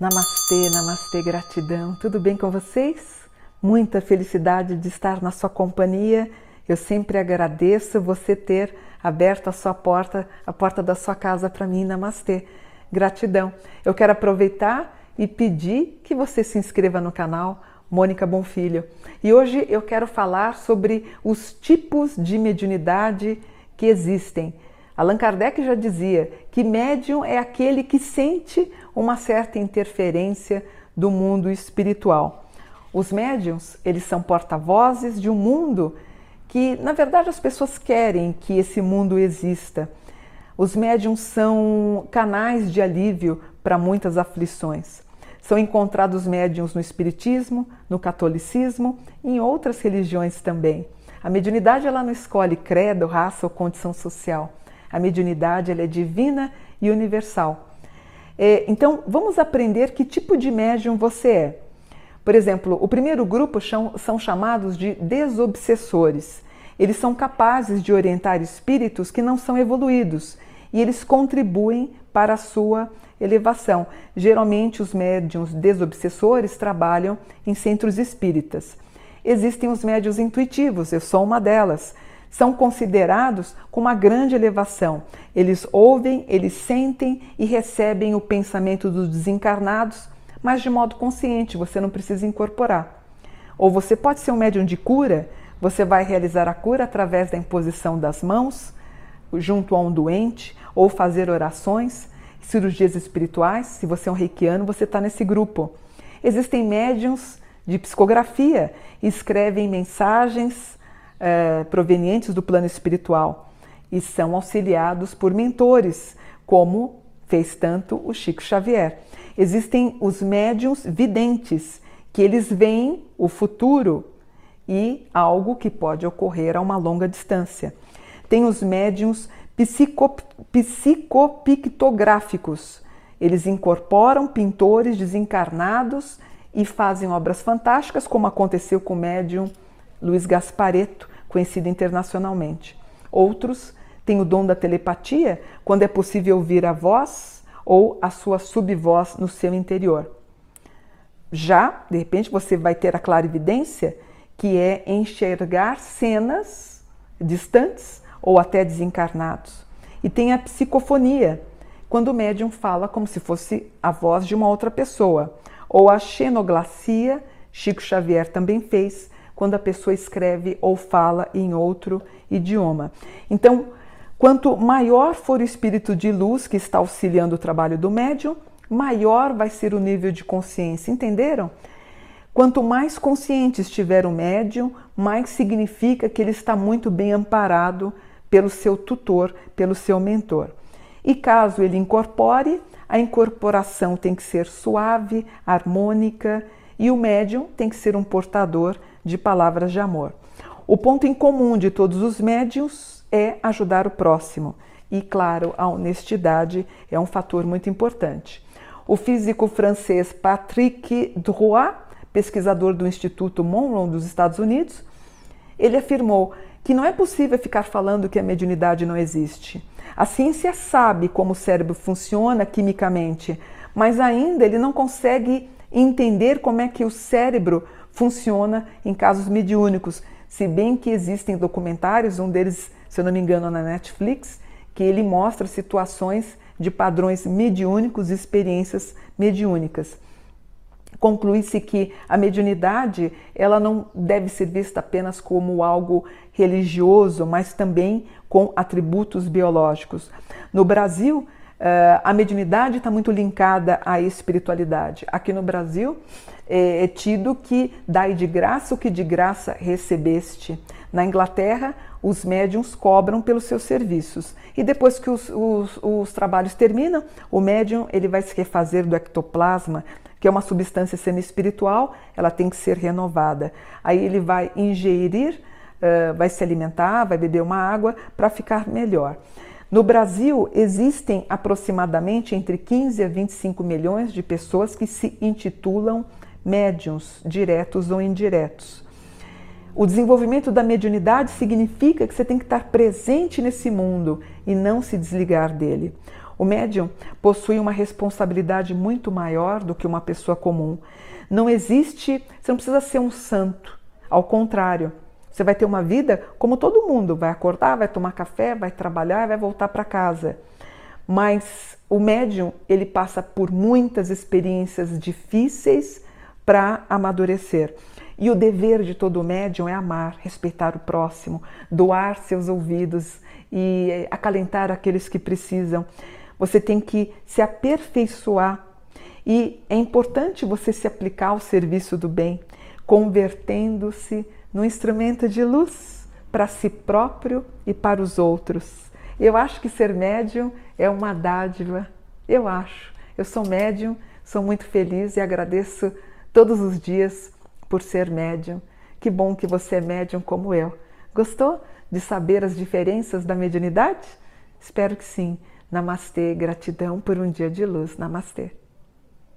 Namastê, namastê, gratidão. Tudo bem com vocês? Muita felicidade de estar na sua companhia. Eu sempre agradeço você ter aberto a sua porta, a porta da sua casa para mim. Namastê. Gratidão. Eu quero aproveitar e pedir que você se inscreva no canal Mônica Bonfilho. E hoje eu quero falar sobre os tipos de mediunidade que existem. Allan Kardec já dizia que médium é aquele que sente uma certa interferência do mundo espiritual. Os médiums, eles são porta-vozes de um mundo que, na verdade, as pessoas querem que esse mundo exista. Os médiums são canais de alívio para muitas aflições. São encontrados médiums no espiritismo, no catolicismo e em outras religiões também. A mediunidade ela não escolhe credo, raça ou condição social. A mediunidade ela é divina e universal. É, então, vamos aprender que tipo de médium você é. Por exemplo, o primeiro grupo são chamados de desobsessores. Eles são capazes de orientar espíritos que não são evoluídos e eles contribuem para a sua elevação. Geralmente, os médiums desobsessores trabalham em centros espíritas. Existem os médios intuitivos, eu sou uma delas são considerados com uma grande elevação. Eles ouvem, eles sentem e recebem o pensamento dos desencarnados, mas de modo consciente, você não precisa incorporar. Ou você pode ser um médium de cura, você vai realizar a cura através da imposição das mãos junto a um doente, ou fazer orações, cirurgias espirituais. Se você é um reikiano, você está nesse grupo. Existem médiums de psicografia, escrevem mensagens é, provenientes do plano espiritual e são auxiliados por mentores, como fez tanto o Chico Xavier. Existem os médiums videntes, que eles veem o futuro e algo que pode ocorrer a uma longa distância. Tem os médiums psico, psicopictográficos. Eles incorporam pintores desencarnados e fazem obras fantásticas, como aconteceu com o médium Luiz Gaspareto, conhecido internacionalmente. Outros têm o dom da telepatia, quando é possível ouvir a voz ou a sua subvoz no seu interior. Já, de repente, você vai ter a clarividência, que é enxergar cenas distantes ou até desencarnados. E tem a psicofonia, quando o médium fala como se fosse a voz de uma outra pessoa. Ou a xenoglacia, Chico Xavier também fez, quando a pessoa escreve ou fala em outro idioma. Então, quanto maior for o espírito de luz que está auxiliando o trabalho do médium, maior vai ser o nível de consciência. Entenderam? Quanto mais consciente estiver o médium, mais significa que ele está muito bem amparado pelo seu tutor, pelo seu mentor. E caso ele incorpore, a incorporação tem que ser suave, harmônica e o médium tem que ser um portador de palavras de amor. O ponto em comum de todos os médios é ajudar o próximo. E, claro, a honestidade é um fator muito importante. O físico francês Patrick Drouat, pesquisador do Instituto Monroe dos Estados Unidos, ele afirmou que não é possível ficar falando que a mediunidade não existe. A ciência sabe como o cérebro funciona quimicamente, mas ainda ele não consegue entender como é que o cérebro funciona em casos mediúnicos, se bem que existem documentários, um deles, se eu não me engano, na Netflix, que ele mostra situações de padrões mediúnicos e experiências mediúnicas. Conclui-se que a mediunidade ela não deve ser vista apenas como algo religioso, mas também com atributos biológicos. No Brasil, Uh, a mediunidade está muito linkada à espiritualidade. Aqui no Brasil é, é, tido que dai de graça o que de graça recebeste. Na Inglaterra, os médiums cobram pelos seus serviços. E depois que os, os, os trabalhos terminam, o médium ele vai se refazer do ectoplasma, que é uma substância semi-espiritual, ela tem que ser renovada. Aí ele vai ingerir, vai se alimentar, vai beber uma água para ficar melhor. No Brasil, existem aproximadamente entre 15 a 25 milhões de pessoas que se intitulam médiums, diretos ou indiretos. O desenvolvimento da mediunidade significa que você tem que estar presente nesse mundo e não se desligar dele. O médium possui uma responsabilidade muito maior do que uma pessoa comum. Não existe, você não precisa ser um santo. Ao contrário, você vai ter uma vida como todo mundo, vai acordar, vai tomar café, vai trabalhar, vai voltar para casa. Mas o médium, ele passa por muitas experiências difíceis para amadurecer. E o dever de todo médium é amar, respeitar o próximo, doar seus ouvidos e acalentar aqueles que precisam. Você tem que se aperfeiçoar e é importante você se aplicar ao serviço do bem, convertendo-se no instrumento de luz para si próprio e para os outros. Eu acho que ser médium é uma dádiva. Eu acho. Eu sou médium, sou muito feliz e agradeço todos os dias por ser médium. Que bom que você é médium como eu. Gostou de saber as diferenças da mediunidade? Espero que sim. Namastê, gratidão por um dia de luz. Namastê.